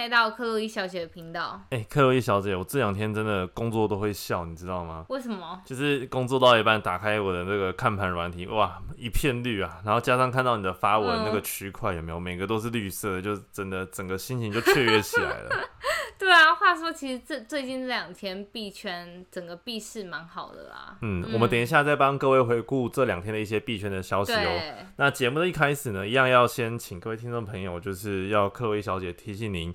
来到克洛伊小姐的频道。哎、克洛伊小姐，我这两天真的工作都会笑，你知道吗？为什么？就是工作到一半，打开我的那个看盘软体，哇，一片绿啊！然后加上看到你的发文嗯那个区块有没有，每个都是绿色的，就真的整个心情就雀跃起来了。对啊，话说其实这最近这两天币圈整个币市蛮好的啦。嗯，我们等一下再帮各位回顾这两天的一些币圈的消息哦。那节目的一开始呢，一样要先请各位听众朋友，就是要克洛伊小姐提醒您，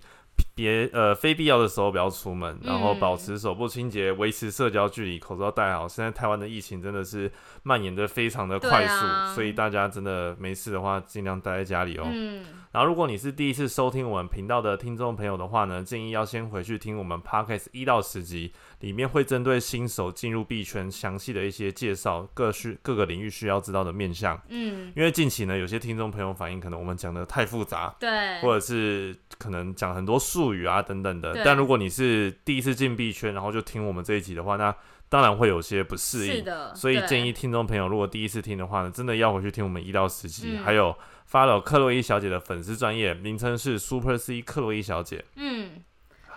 别呃非必要的时候不要出门，然后嗯保持手部清洁，维持社交距离，口罩戴好。现在台湾的疫情真的是蔓延的非常的快速，啊所以大家真的没事的话，尽量待在家里哦。嗯，然后，如果你是第一次收听我们频道的听众朋友的话呢，建议要先回去听我们 podcast 一到十集，里面会针对新手进入币圈详细的一些介绍，各需各个领域需要知道的面向。嗯，因为近期呢，有些听众朋友反映，可能我们讲的太复杂，对，或者是可能讲很多术语啊等等的。但如果你是第一次进币圈，然后就听我们这一集的话，那当然会有些不适应。是的，所以建议听众朋友，如果第一次听的话呢，真的要回去听我们一到十集，嗯还有 follow 克洛伊小姐的粉丝专业，名称是 Super C 克洛伊小姐。嗯，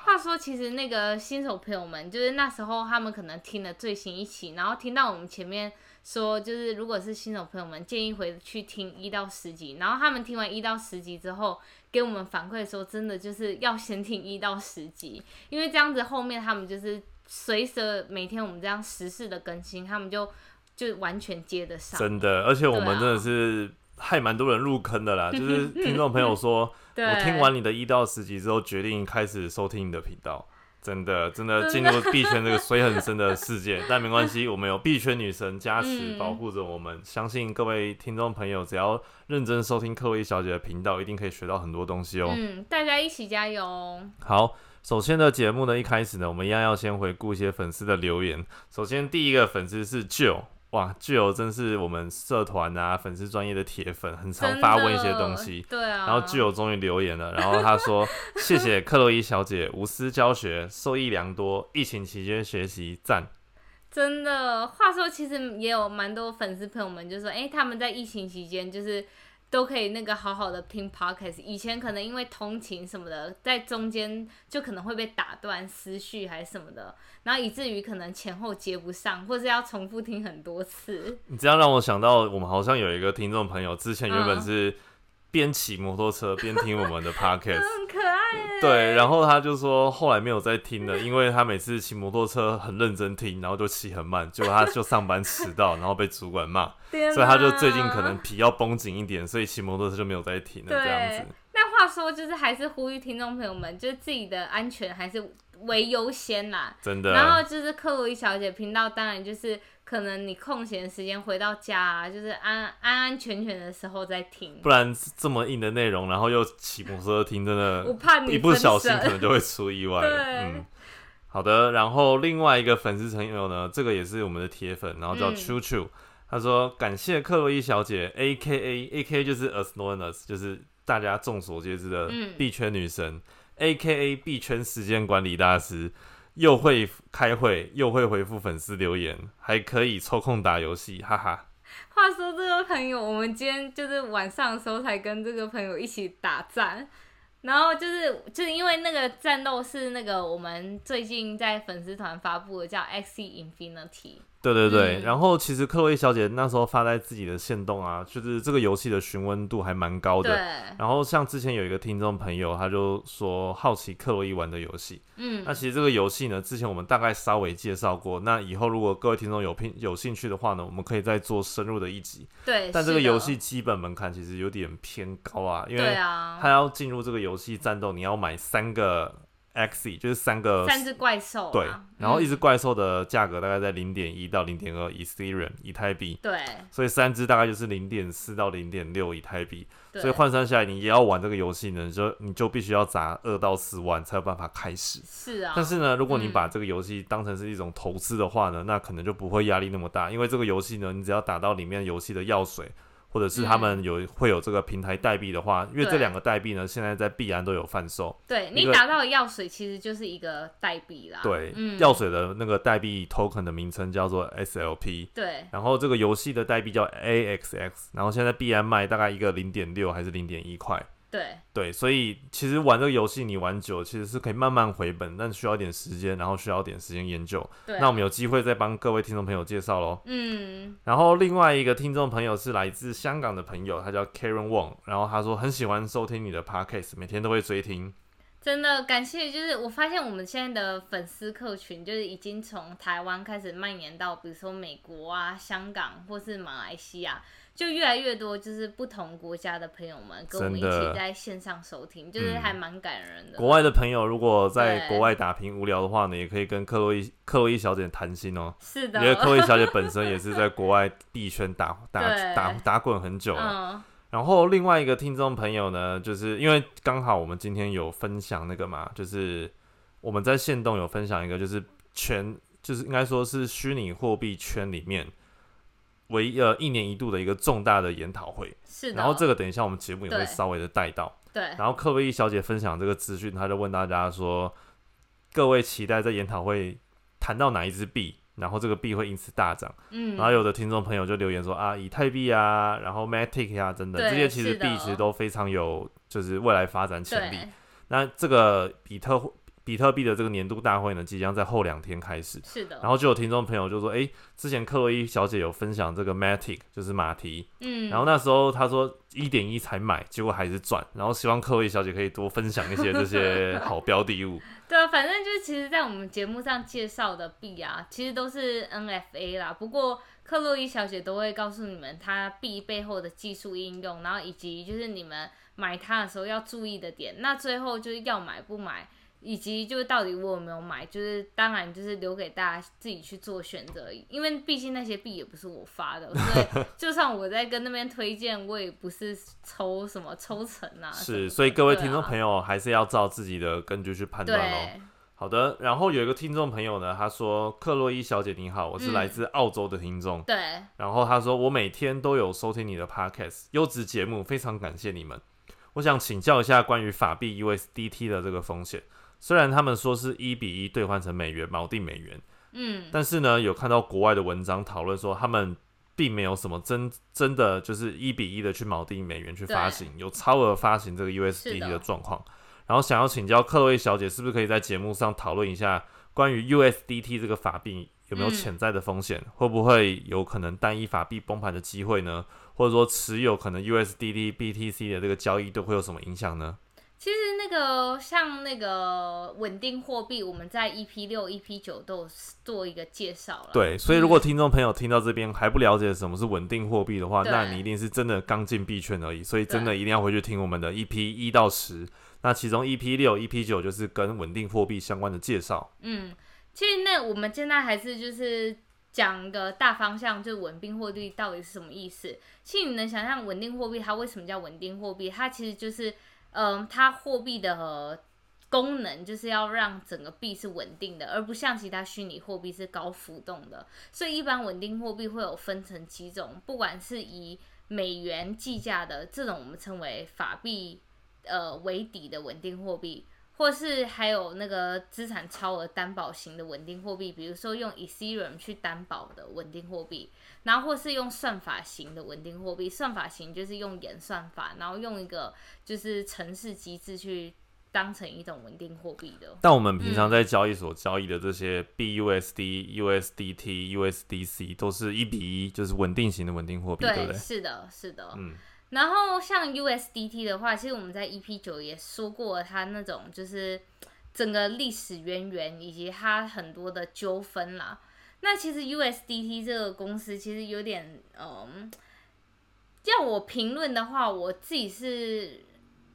话说，其实那个新手朋友们，就是那时候他们可能听了最新一期，然后听到我们前面说，就是如果是新手朋友们，建议回去听一到十集，然后他们听完一到十集之后，给我们反馈说，真的就是要先听一到十集，因为这样子后面他们就是随着每天我们这样实时事的更新，他们就就完全接得上。真的，而且我们真的是害蛮多人入坑的啦。就是听众朋友说，我听完你的一到十集之后，决定开始收听你的频道。真的，真的进入币圈这个水很深的世界，但没关系，我们有币圈女神加持嗯保护着我们。相信各位听众朋友，只要认真收听克洛伊小姐的频道，一定可以学到很多东西哦。嗯，大家一起加油哦。好，首先的节目呢，一开始呢，我们一样要先回顾一些粉丝的留言。首先第一个粉丝是 Joe，哇，Joe 真是我们社团啊粉丝专业的铁粉，很常发问一些东西。对啊，然后 Joe 终于留言了，然后他说：“ 谢谢克洛伊小姐无私教学，受益良多。疫情期间学习赞。真的，话说其实也有蛮多粉丝朋友们就说，哎、他们在疫情期间就是都可以那个好好的听 podcast。以前可能因为通勤什么的，在中间就可能会被打断思绪还是什么的，然后以至于可能前后接不上，或是要重复听很多次。你这样让我想到，我们好像有一个听众朋友，之前原本嗯是边骑摩托车边听我们的 podcast，很可爱耶。对，然后他就说后来没有再听了，因为他每次骑摩托车很认真听，然后就骑很慢，结果他就上班迟到，然后被主管骂，所以他就最近可能皮要绷紧一点，所以骑摩托车就没有再听了这样子。那话说，就是还是呼吁听众朋友们，就是自己的安全还是为优先啦。真的。然后就是克洛伊小姐频道，当然就是可能你空闲的时间回到家啊，就是安安安全全的时候再听。不。然这么硬的内容，然后又骑摩托车听，真的我怕你一不小心可能就会出意外 嗯，好的。然后另外一个粉丝朋友呢，这个也是我们的铁粉，然后叫嗯。Chu Chu，、他说感谢克洛伊小姐，A K A A K 就是 As Known As，就是大家众所皆知的嗯。币圈女神、a K A 币圈时间管理大师。又会开会，又会回复粉丝留言，还可以抽空打游戏，哈哈。话说这个朋友，我们今天就是晚上的时候才跟这个朋友一起打战，然后就是就是因为那个战斗是那个我们最近在粉丝团发布的叫 X Infinity，对对对，嗯然后其实克洛伊小姐那时候发在自己的线动啊，就是这个游戏的询问度还蛮高对的。，然后像之前有一个听众朋友，他就说好奇克洛伊玩的游戏。嗯那，其实这个游戏呢，之前我们大概稍微介绍过。那以后如果各位听众有拼有兴趣的话呢，我们可以再做深入的一集。对，但这个游戏基本门槛其实有点偏高啊，因为啊，它要进入这个游戏战斗，你要买三个 X，就是三个三只怪兽啊，对，然后一嗯只怪兽的价格大概在零点一到零点二以 Ethereum 以太币，对。所以三只大概就是零点四到零点六以太币，对，所以换算下来，你也要玩这个游戏呢，你就你就必须要砸二到四万才有办法开始。是啊，但是呢，如果你嗯。把这个游戏当成是一种投资的话呢，那可能就不会压力那么大，因为这个游戏呢，你只要打到里面游戏的药水，或者是他们有会有这个平台代币的话，因为这两个代币呢，现在在币安都有贩售。对你打到的药水其实就是一个代币啦。对，嗯，药水的那个代币 token 的名称叫做 SLP，对然后这个游戏的代币叫 AXX，然后现在币安卖大概一个零点六还是零点一块。对对，所以其实玩这个游戏你玩久，其实是可以慢慢回本，但需要一点时间，然后需要一点时间研究。对。那我们有机会再帮各位听众朋友介绍喽。嗯，然后另外一个听众朋友是来自香港的朋友，他叫 Karen Wong，然后他说很喜欢收听你的 podcast，每天都会追听。真的感谢，就是我发现我们现在的粉丝客群，就是已经从台湾开始蔓延到，比如说美国啊、香港或是马来西亚，就越来越多就是不同国家的朋友们跟我们一起在线上收听，就是嗯还蛮感人的。国外的朋友如果在国外打拼无聊的话呢，也可以跟克洛伊克洛伊小姐谈心哦。是的，因为克洛伊小姐本身也是在国外币圈打打 打打滚很久了。嗯，然后另外一个听众朋友呢，就是因为刚好我们今天有分享那个嘛，就是我们在线动有分享一个，就是全就是应该说是虚拟货币圈里面唯呃一年一度的一个重大的研讨会。是的。然后这个等一下我们节目也会稍微的带到。对然后克洛伊小姐分享这个资讯，她就问大家说，各位期待在研讨会谈到哪一支币？然后这个币会因此大涨，嗯，然后有的听众朋友就留言说啊，以太币啊，然后 Matic 啊等等，对这些其实币其实都非常有就是未来发展潜力。那这个比特比特币的这个年度大会呢，即将在后两天开始。是的。然后就有听众朋友就说，诶，之前克洛伊小姐有分享这个 Matic，就是马蹄，嗯，然后那时候她说一点一才买，结果还是赚，然后希望克洛伊小姐可以多分享一些这些 好标的物。对啊，反正就是其实，在我们节目上介绍的币啊，其实都是 NFA 啦。不过克洛伊小姐都会告诉你们它币背后的技术应用，然后以及就是你们买它的时候要注意的点。那最后就是要买不买，以及就是到底我有没有买，就是当然就是留给大家自己去做选择。因为毕竟那些币也不是我发的，所以 就算我在跟那边推荐，我也不是抽什么抽成啊是，所以各位听众朋友还是要照自己的根据去判断哦。好的，然后有一个听众朋友呢，他说：“克洛伊小姐你好，我是嗯来自澳洲的听众。对，然后他说：“我每天都有收听你的 podcast，优质节目，非常感谢你们。我想请教一下关于法币 USDT 的这个风险。虽然他们说是一比一兑换成美元锚定美元，嗯，但是呢，有看到国外的文章讨论说，他们并没有什么真真的就是一比一的去锚定美元去发行，有超额发行这个 USDT 的的状况。然后想要请教克洛伊小姐，是不是可以在节目上讨论一下关于 USDT 这个法币有没有嗯潜在的风险？会不会有可能单一法币崩盘的机会呢？或者说持有可能 USDT、BTC 的这个交易都会有什么影响呢？个像那个稳定货币，我们在 EP 六、EP 九都有做一个介绍了。对，所以如果听众朋友听到这边还不了解什么是稳定货币的话，那你一定是真的刚进币圈而已。所以真的一定要回去听我们的 EP 一到十，那其中 EP 六、EP 九就是跟稳定货币相关的介绍。嗯，其实那我们现在还是就是讲个大方向，就是稳定货币到底是什么意思。其实你能想象稳定货币它为什么叫稳定货币？它其实就是，嗯、它货币的功能就是要让整个币是稳定的，而不像其他虚拟货币是高浮动的。所以一般稳定货币会有分成几种，不管是以美元计价的这种，我们称为法币呃为底的稳定货币，或是还有那个资产超额担保型的稳定货币，比如说用 Ethereum 去担保的稳定货币，然后或是用算法型的稳定货币。算法型就是用演算法，然后用一个就是程式机制去当成一种稳定货币的。但我们平常在交易所交易的这些 BUSD、USDT、USDC 都是一比一，就是稳定型的稳定货币，对不对？是的，是的。嗯，然后像 USDT 的话，其实我们在 EP 九也说过，它那种就是整个历史渊源以及它很多的纠纷啦。那其实 USDT 这个公司其实有点，嗯，要我评论的话，我自己是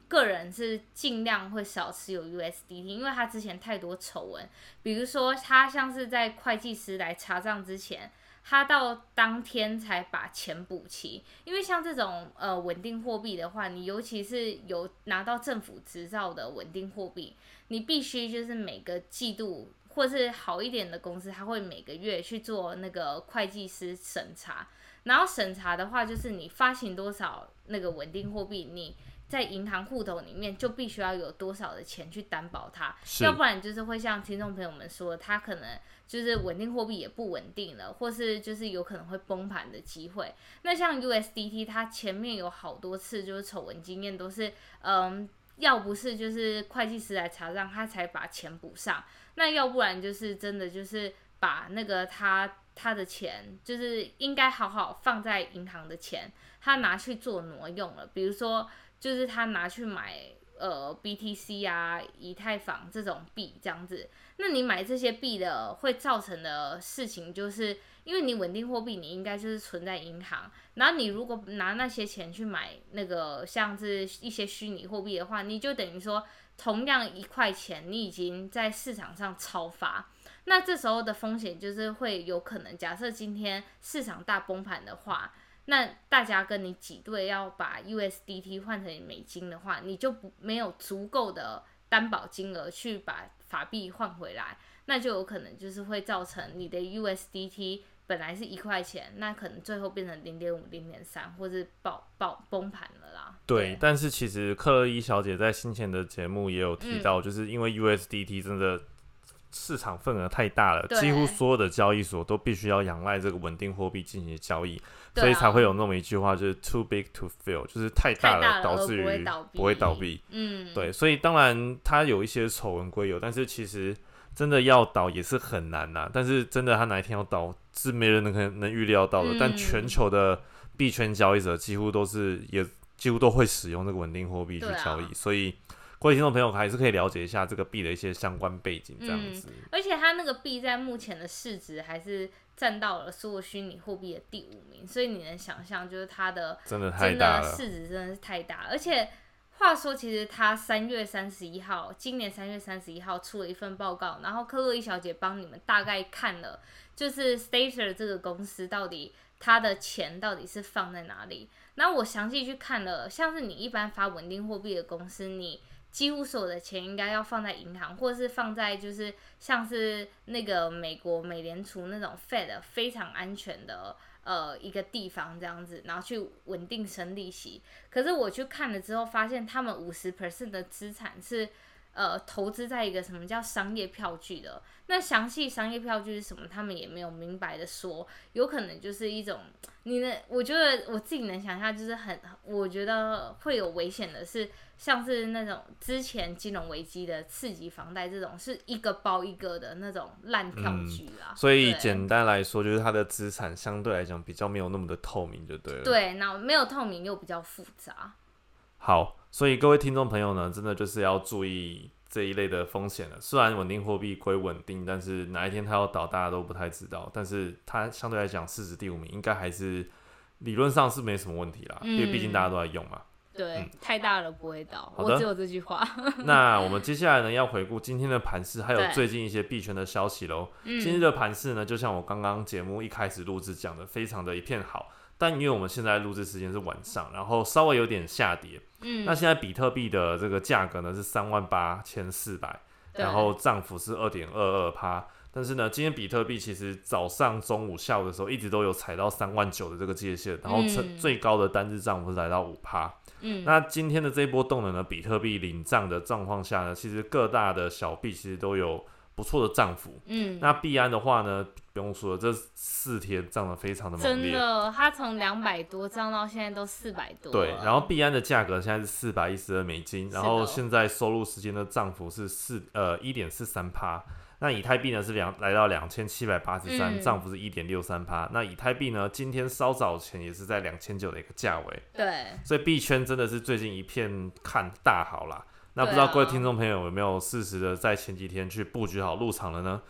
个人是尽量会少持有 USDT，因为它之前太多丑闻，比如说它像是在会计师来查账之前。他到当天才把钱补齐，因为像这种呃稳定货币的话，你尤其是有拿到政府执照的稳定货币，你必须就是每个季度或是好一点的公司，他会每个月去做那个会计师审查，然后审查的话，就是你发行多少那个稳定货币，你在银行户头里面就必须要有多少的钱去担保它，要不然就是会像听众朋友们说，它可能就是稳定货币也不稳定了，或是就是有可能会崩盘的机会。那像 USDT，它前面有好多次就是丑闻经验，都是嗯，要不是就是会计师来查账，他才把钱补上，那要不然就是真的就是把那个他他的钱，就是应该好好放在银行的钱，他拿去做挪用了，比如说就是他拿去买。呃，BTC 啊，以太坊这种币这样子，那你买这些币的会造成的事情，就是因为你稳定货币，你应该就是存在银行，然后你如果拿那些钱去买那个像是一些虚拟货币的话，你就等于说同样一块钱，你已经在市场上超发，那这时候的风险就是会有可能，假设今天市场大崩盘的话。那大家跟你挤兑要把 USDT 换成美金的话，你就不没有足够的担保金额去把法币换回来，那就有可能就是会造成你的 USDT 本来是一块钱，那可能最后变成零点五、零点三，或是爆爆崩盘了啦。对，但是其实克洛伊小姐在先前的节目也有提到，就是因为 USDT 真的。市场份额太大了，几乎所有的交易所都必须要仰赖这个稳定货币进行交易，所以才会有那么一句话，就是 too big to fail，就是太大了导致于不会倒闭。嗯，对，所以当然它有一些丑闻归有，但是其实真的要倒也是很难呐。但是真的它哪一天要倒是没人能能预料到的。但全球的币圈交易者几乎都是也几乎都会使用这个稳定货币去交易，所以。各位听众朋友，还是可以了解一下这个币的一些相关背景，这样子。而且它那个币在目前的市值还是占到了所有虚拟货币的第五名，所以你能想象，就是它的真的太大了，市值真的是太大。而且话说，其实它三月三十一号，今年三月三十一号出了一份报告，然后克洛伊小姐帮你们大概看了，就是 Stater 这个公司到底它的钱到底是放在哪里。然后我详细去看了，像是你一般发稳定货币的公司，你几乎所有的钱应该要放在银行，或者是放在就是像是那个美国美联储那种 Fed 非常安全的呃一个地方这样子，然后去稳定生利息。可是我去看了之后，发现他们五十 percent 的资产是呃投资在一个什么叫商业票据的。那详细商业票据是什么，他们也没有明白的说，有可能就是一种你能，我觉得我自己能想象，就是很我觉得会有危险的是。像是那种之前金融危机的刺激房贷这种，是一个包一个的那种烂票据啦。所以简单来说，就是它的资产相对来讲比较没有那么的透明，就对了。对，那没有透明又比较复杂。好，所以各位听众朋友呢，真的就是要注意这一类的风险了。虽然稳定货币归稳定，但是哪一天它要倒，大家都不太知道。但是它相对来讲市值第五名，应该还是理论上是没什么问题啦，因为毕竟大家都在用嘛。对，太大了不会倒。我只有这句话。那我们接下来呢，要回顾今天的盘市，还有最近一些币圈的消息喽。今日的盘市呢，就像我刚刚节目一开始录制讲的，非常的一片好。但因为我们现在录制时间是晚上，然后稍微有点下跌。嗯。那现在比特币的这个价格呢是三万八千四百，然后涨幅是二点二二趴。但是呢，今天比特币其实早上、中午、下午的时候一直都有踩到三万九的这个界限，然后最最高的单日涨幅是来到五趴。嗯，那今天的这一波动能呢，比特币领涨的状况下呢，其实各大的小币其实都有不错的涨幅。嗯，那币安的话呢，不用说了，这四天涨得非常的猛烈。真的，它从两百多涨到现在都四百多。对，然后币安的价格现在是四百一十二美金，然后现在收入时间的涨幅是四呃一点四三趴。那以太币呢是两来到两千七百八十三，涨幅是一点六三趴。那以太币呢，今天稍早前也是在两千九的一个价位。对，所以币圈真的是最近一片看大好啦。那不知道各位听众朋友有没有适时的在前几天去布局好入场了呢？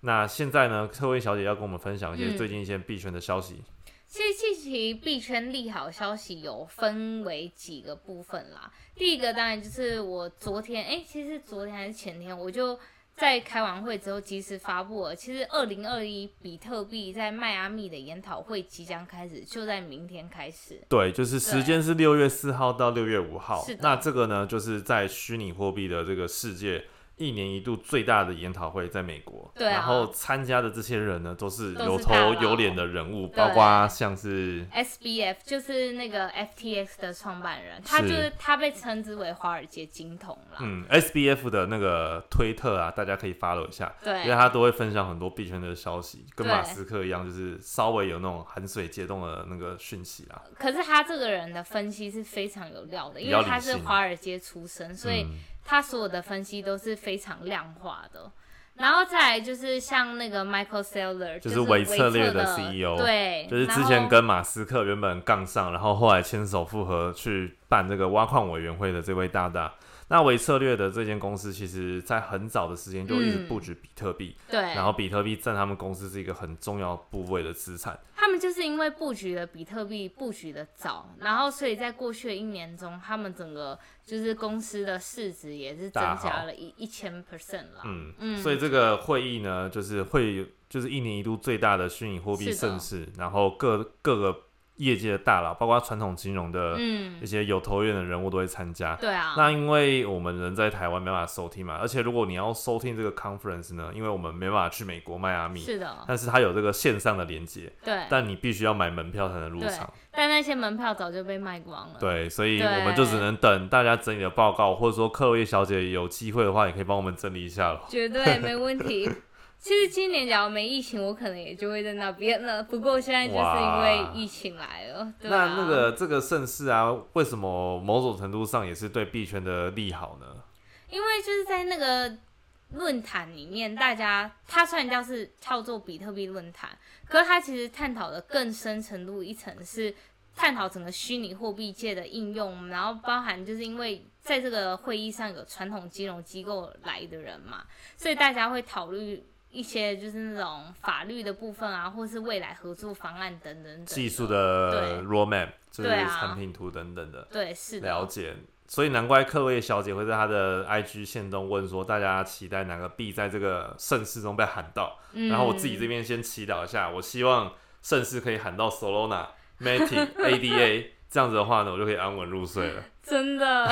那现在呢，特位小姐要跟我们分享一些最近一些币圈的消息。其实近期币圈利好消息有分为几个部分啦。第一个当然就是我昨天，哎，其实昨天还是前天我就。在开完会之后，及时发布了。其实，二零二一比特币在迈阿密的研讨会即将开始，就在明天开始。对，就是时间是六月四号到六月五号。是那这个呢，就是在虚拟货币的这个世界。一年一度最大的研讨会在美国，对啊。然后参加的这些人呢，都是有头有脸的人物，包括像是 SBF 就是那个 FTX 的创办人，他就是他被称之为华尔街金童啦。嗯 SBF 的那个推特啊，大家可以 follow 一下，对。因为他都会分享很多币圈的消息，跟对马斯克一样，就是稍微有那种含水解冻的那个讯息啦。可是他这个人的分析是非常有料的，因为他是华尔街出身，所以嗯他所有的分析都是非常量化的。然后再来就是像那个 Michael Saylor，就是是微策略的的 CEO 对，就是之前跟马斯克原本杠上，然后后来牵手复合去办这个挖矿委员会的这位大大。那维策略的这间公司，其实在很早的时间就一直嗯布局比特币，对，然后比特币占他们公司是一个很重要部位的资产。他们就是因为布局了比特币布局的早，然后所以在过去的一年中，他们整个就是公司的市值也是增加了一一千 percent 啦。嗯，嗯所以这个会议呢，就是会就是一年一度最大的虚拟货币盛事，然后各各个业界的大佬，包括传统金融的嗯一，些有头有脸的人物都会参加。对啊，那因为我们人在台湾没办法收听嘛，而且如果你要收听这个 conference 呢，因为我们没办法去美国迈阿密，是的，但是它有这个线上的连接，对。但你必须要买门票才能入对场。但那些门票早就被卖光了。对，所以我们就只能等大家整理的报告，或者说克洛伊小姐有机会的话，也可以帮我们整理一下了。绝对没问题。其实今年假如没疫情，我可能也就会在那边了。不过现在就是因为疫情来了。那那个这个盛世啊，为什么某种程度上也是对币圈的利好呢？因为就是在那个论坛里面，大家它虽然叫是叫做比特币论坛，可是它其实探讨的更深程度一层是探讨整个虚拟货币界的应用，然后包含就是因为在这个会议上有传统金融机构来的人嘛，所以大家会讨论。一些就是那种法律的部分啊，或是未来合作方案等等等技术的 roadmap 就是产品图等等的对是的了解。所以难怪克洛伊小姐会在她的 IG 线中问说，大家期待哪个币在这个盛世中被喊到？嗯然后我自己这边先祈祷一下，我希望盛世可以喊到 Solana、Matic、ADA，这样子的话呢，我就可以安稳入睡了。真的。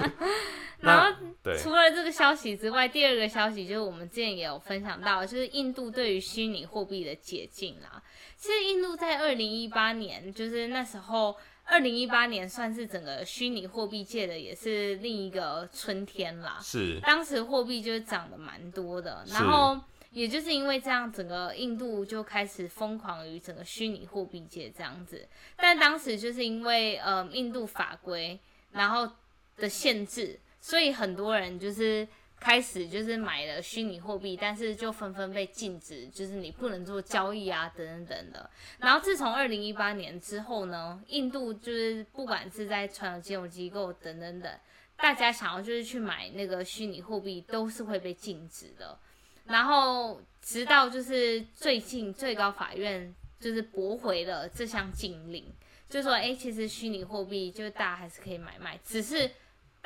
然后对，除了这个消息之外，第二个消息就是我们之前也有分享到，就是印度对于虚拟货币的解禁啦。其实印度在二零一八年，就是那时候，二零一八年算是整个虚拟货币界的也是另一个春天啦。是当时货币就是涨得蛮多的，然后也就是因为这样，整个印度就开始疯狂于整个虚拟货币界这样子。但当时就是因为呃印度法规然后的限制，所以很多人就是开始就是买了虚拟货币，但是就纷纷被禁止，就是你不能做交易啊等等等的。然后自从二零一八年之后呢，印度就是不管是在传统金融机构等等等。大家想要就是去买那个虚拟货币，都是会被禁止的。然后直到就是最近最高法院就是驳回了这项禁令，就说哎、诶其实虚拟货币就是大家还是可以买卖，只是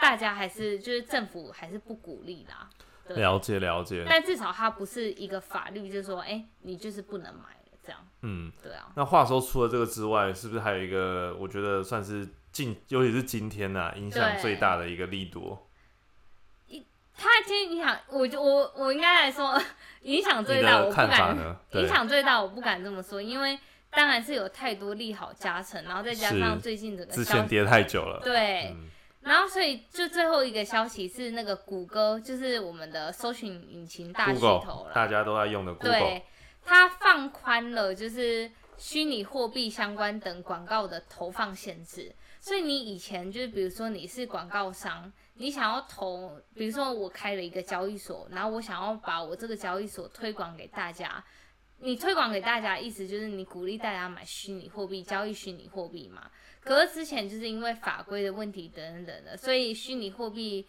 大家还是就是政府还是不鼓励啦。对了解了解。但至少它不是一个法律，就是说哎、你就是不能买了这样。嗯，对啊，那话说除了这个之外，是不是还有一个我觉得算是近，尤其是今天呐、影响最大的一个利多？它今天影响，我就我我应该来说影响最大，我不的看法敢呢？影响最大，我不敢这么说，因为当然是有太多利好加成，然后再加上最近整个之前跌太久了。对，嗯，然后所以就最后一个消息是那个谷歌，就是我们的搜寻引擎大巨头 Google 了，大家都在用的 Google，对，它放宽了就是虚拟货币相关等广告的投放限制。所以你以前就是比如说你是广告商，你想要投，比如说我开了一个交易所，然后我想要把我这个交易所推广给大家。你推广给大家，意思就是你鼓励大家买虚拟货币、交易虚拟货币嘛。可是之前就是因为法规的问题等等的，所以虚拟货币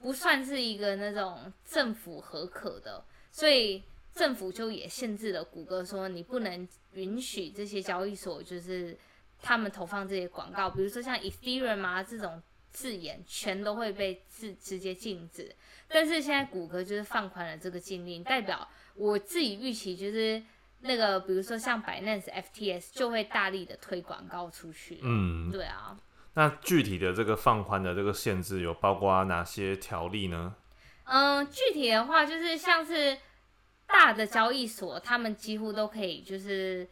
不算是一个那种政府合可的，所以政府就也限制了谷歌，说你不能允许这些交易所就是他们投放这些广告，比如说像 Ethereum 啊这种字眼，全都会被直直接禁止。但是现在谷歌就是放宽了这个禁令，代表我自己预期就是那个，比如说像 Binance、FTS 就会大力的推广告出去。嗯，对啊，那具体的这个放宽的这个限制有包括哪些条例呢？嗯，具体的话就是像是大的交易所，他们几乎都可以就是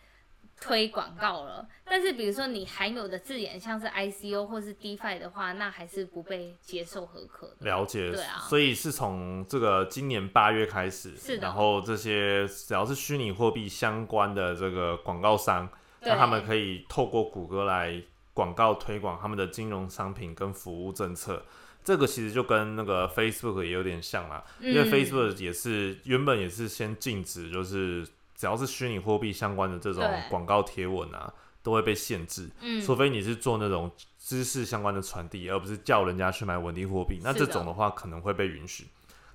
推广告了。但是比如说你含有的字眼，像是 ICO 或是 DeFi 的话，那还是不被接受合可的。了解，对啊所以是从这个今年八月开始，是的然后这些只要是虚拟货币相关的这个广告商，对那他们可以透过谷歌来广告推广他们的金融商品跟服务政策。这个其实就跟那个 Facebook 也有点像啦，因为嗯 Facebook 也是原本也是先禁止，就是只要是虚拟货币相关的这种广告贴文啊，都会被限制。嗯，除非你是做那种知识相关的传递，而不是叫人家去买稳定货币，那这种的话可能会被允许。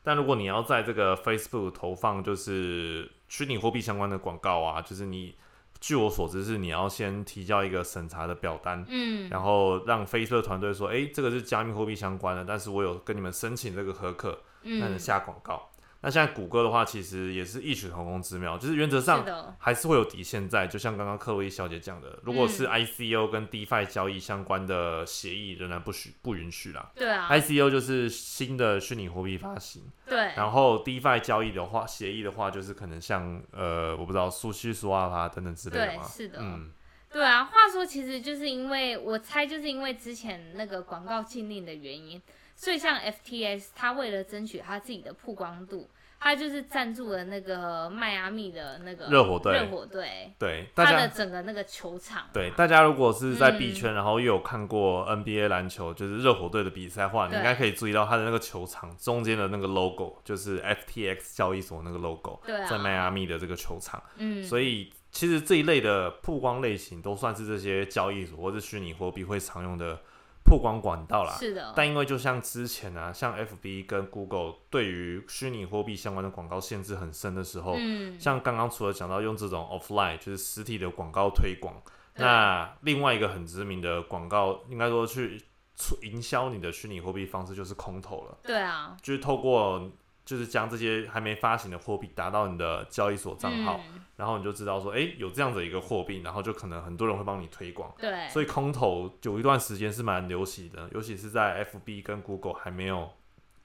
但如果你要在这个 Facebook 投放就是虚拟货币相关的广告啊，就是你据我所知是你要先提交一个审查的表单，嗯，然后让 Facebook 团队说，诶，这个是加密货币相关的，但是我有跟你们申请这个合可，那你嗯，下广告。那现在谷歌的话，其实也是异曲同工之妙，就是原则上的，还是会有底线在，就像刚刚克洛伊小姐讲的，如果是嗯 ICO 跟 DeFi 交易相关的协议，仍然不许不允许啦。对啊，ICO 就是新的虚拟货币发行，对，然后 DeFi 交易的话，协议的话就是可能像呃，我不知道苏西、苏阿拉等等之类的嘛。对是的嗯，对啊，话说其实就是因为我猜，就是因为之前那个广告禁令的原因，所以像 FTS，他为了争取他自己的曝光度，他就是赞助了那个迈阿密的那个热火队。热火队，对，大它的整个那个球场，对大家如果是在嗯。币圈，然后又有看过 NBA 篮球，就是热火队的比赛的话，你对。应该可以注意到他的那个球场中间的那个 logo，就是 FTX 交易所那个 logo，对啊，在迈阿密的这个球场。嗯，所以其实这一类的曝光类型都算是这些交易所或者虚拟货币会常用的曝光管道啦。是的，但因为就像之前啊，像 FB 跟 Google 对于虚拟货币相关的广告限制很深的时候，嗯，像刚刚除了讲到用这种 offline 就是实体的广告推广，那另外一个很知名的广告，应该说去促营销你的虚拟货币方式就是空投了，对啊，就是透过就是将这些还没发行的货币打到你的交易所账号。嗯，然后你就知道说，哎，有这样的一个货币，然后就可能很多人会帮你推广，对，所以空投有一段时间是蛮流行的，尤其是在 FB 跟 Google 还没有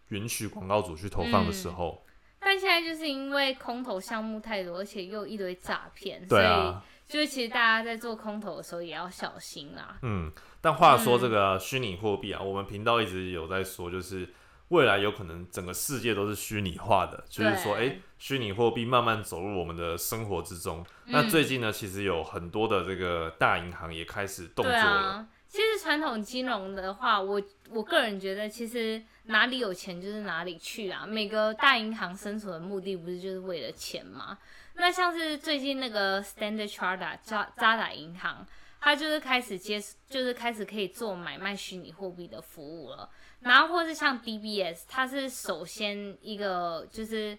允许广告主去投放的时候。但现在就是因为空投项目太多，而且又一堆诈骗，对啊，所以就是其实大家在做空投的时候也要小心啦。嗯，但话说嗯这个虚拟货币啊，我们频道一直有在说，就是未来有可能整个世界都是虚拟化的，就是说，对哎，虚拟货币慢慢走入我们的生活之中。那嗯最近呢，其实有很多的这个大银行也开始动作了。啊，其实传统金融的话，我我个人觉得，其实哪里有钱就是哪里去啊。每个大银行生存的目的不是就是为了钱吗？那像是最近那个 Standard Chartered 渣渣打银行，它就是开始接，就是开始可以做买卖虚拟货币的服务了。然后或是像 DBS，它是首先一个就是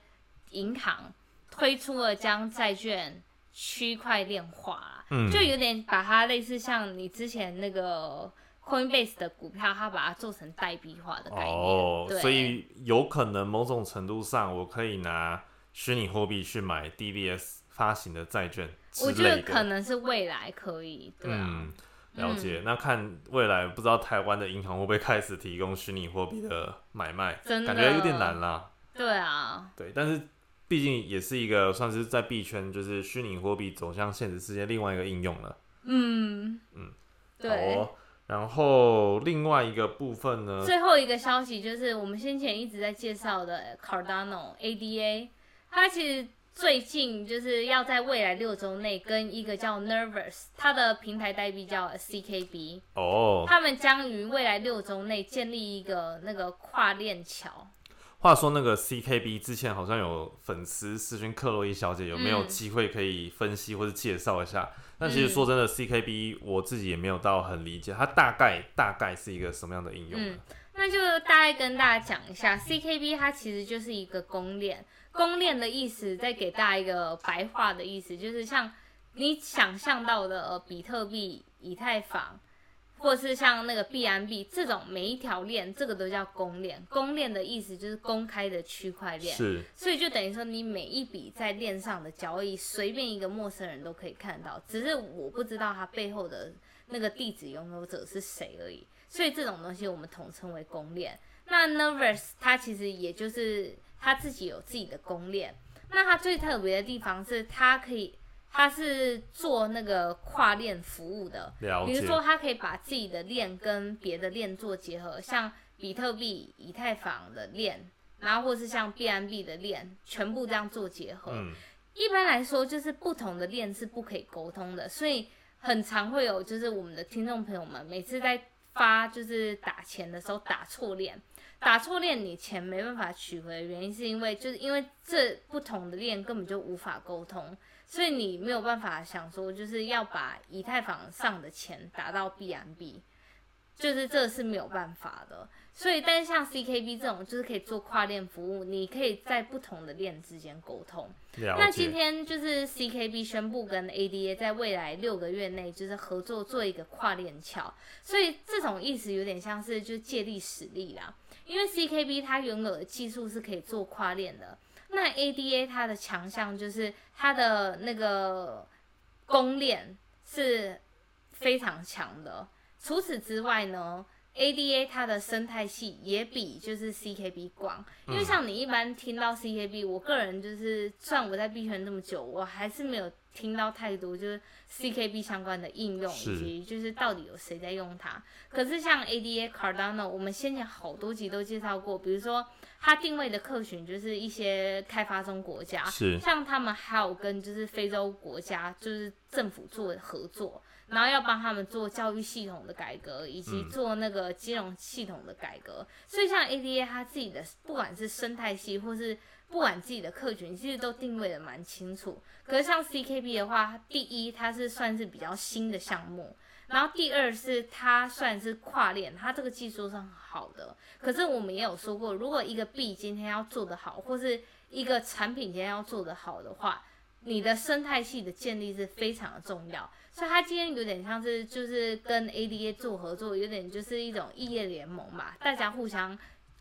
银行推出了将债券区块链化。嗯，就有点把它类似像你之前那个 Coinbase 的股票，它把它做成代币化的概念。哦，所以有可能某种程度上，我可以拿虚拟货币去买 DBS 发行的债券之我觉得。可能是未来可以，对啊，嗯，了解。那看未来，不知道台湾的银行会不会开始提供虚拟货币的买卖，感觉有点难啦。对啊，对，但是毕竟也是一个算是在币圈，就是虚拟货币走向现实世界另外一个应用了。嗯嗯，对。然后另外一个部分呢，最后一个消息就是我们先前一直在介绍的 Cardano ADA，它其实最近就是要在未来六周内跟一个叫 Nervous，它的平台代币叫 CKB，哦，他们将于未来六周内建立一个那个跨链桥。话说那个 CKB 之前好像有粉丝私讯克洛伊小姐，有没有嗯机会可以分析或者介绍一下？但其实说真的，CKB 我自己也没有到很理解，它大概大概是一个什么样的应用呢？嗯，那就大概跟大家讲一下，CKB 它其实就是一个公链。公链的意思，再给大家一个白话的意思，就是像你想象到的、呃、比特币、以太坊，或是像那个币安币这种每一条链，这个都叫公链。公链的意思就是公开的区块链。是，所以就等于说，你每一笔在链上的交易，随便一个陌生人都可以看到，只是我不知道它背后的那个地址拥有者是谁而已。所以这种东西我们统称为公链。那 Nervous 它其实也就是它自己有自己的公链。那它最特别的地方是它可以，它是做那个跨链服务的。比如说，它可以把自己的链跟别的链做结合，像比特币、以太坊的链，然后或是像 BNB 的链，全部这样做结合。嗯，一般来说，就是不同的链是不可以沟通的，所以很常会有就是我们的听众朋友们每次在发就是打钱的时候打错链。打错链，你钱没办法取回的原因，是因为就是因为这不同的链根本就无法沟通，所以你没有办法想说就是要把以太坊上的钱打到 B M B，就是这是没有办法的。所以，但是像 CKB 这种就是可以做跨链服务，你可以在不同的链之间沟通。那今天就是 CKB 宣布跟 ADA 在未来六个月内就是合作做一个跨链桥，所以这种意思有点像是就借力使力啦。因为 CKB 它原有的技术是可以做跨链的，那 ADA 它的强项就是它的那个公链是非常强的。除此之外呢，ADA 它的生态系也比就是 CKB 广。因为像你一般听到 CKB，我个人就是算我在币圈这么久，我还是没有。听到太多就是 CKB 相关的应用，以及就是到底有谁在用它。可是像 ADA Cardano，我们先前好多集都介绍过，比如说它定位的客群就是一些开发中国家，是像他们还有跟就是非洲国家就是政府做合作，然后要帮他们做教育系统的改革，以及做那个金融系统的改革。所以像 ADA 它自己的不管是生态系或是不管自己的客群，其实都定位的蛮清楚。可是像 CKB 的话，第一它是算是比较新的项目，然后第二是它算是跨链，它这个技术是很好的。可是我们也有说过，如果一个币今天要做得好，或是一个产品今天要做得好的话，你的生态系的建立是非常的重要。所以它今天有点像是就是跟 ADA 做合作，有点就是一种异业联盟吧，大家互相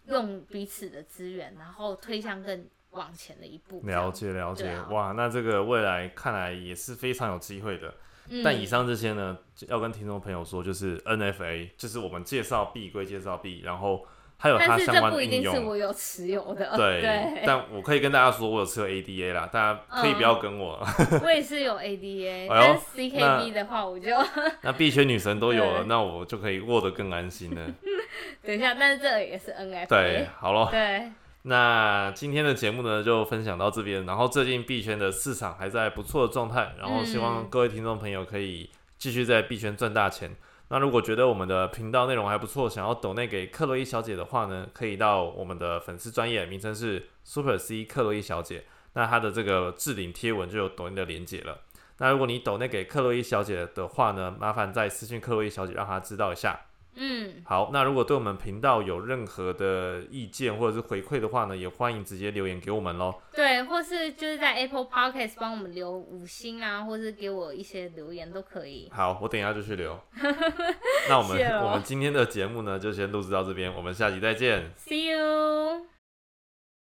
用彼此的资源，然后推向更。往前的一步，了解了解，哇，那这个未来看来也是非常有机会的。但以上这些呢，要跟听众朋友说，就是 NFA，就是我们介绍币归介绍币，然后还有它相关的应用。是我有持有的，对，但我可以跟大家说，我有持有 ADA 啦，大家可以不要跟我。我也是有 ADA，但 CKB 的话，我就 那币圈女神都有了，那我就可以握得更安心了。等一下，但是这也是 NFA。对，好了，对。那今天的节目呢，就分享到这边。然后最近币圈的市场还在不错的状态，然后希望各位听众朋友可以继续在币圈赚大钱。那如果觉得我们的频道内容还不错，想要抖内给克洛伊小姐的话呢，可以到我们的粉丝专业，名称是 Super C 克洛伊小姐。那她的这个置顶贴文就有抖音的连接了。那如果你抖内给克洛伊小姐的话呢，麻烦再私信克洛伊小姐，让她知道一下。嗯，好，那如果对我们频道有任何的意见或者是回馈的话呢，也欢迎直接留言给我们喽。对，或是就是在 Apple Podcast 帮我们留五星啊，或是给我一些留言都可以。好，我等一下就去留。那我们 我们今天的节目呢，就先录制到这边，我们下集再见。See you。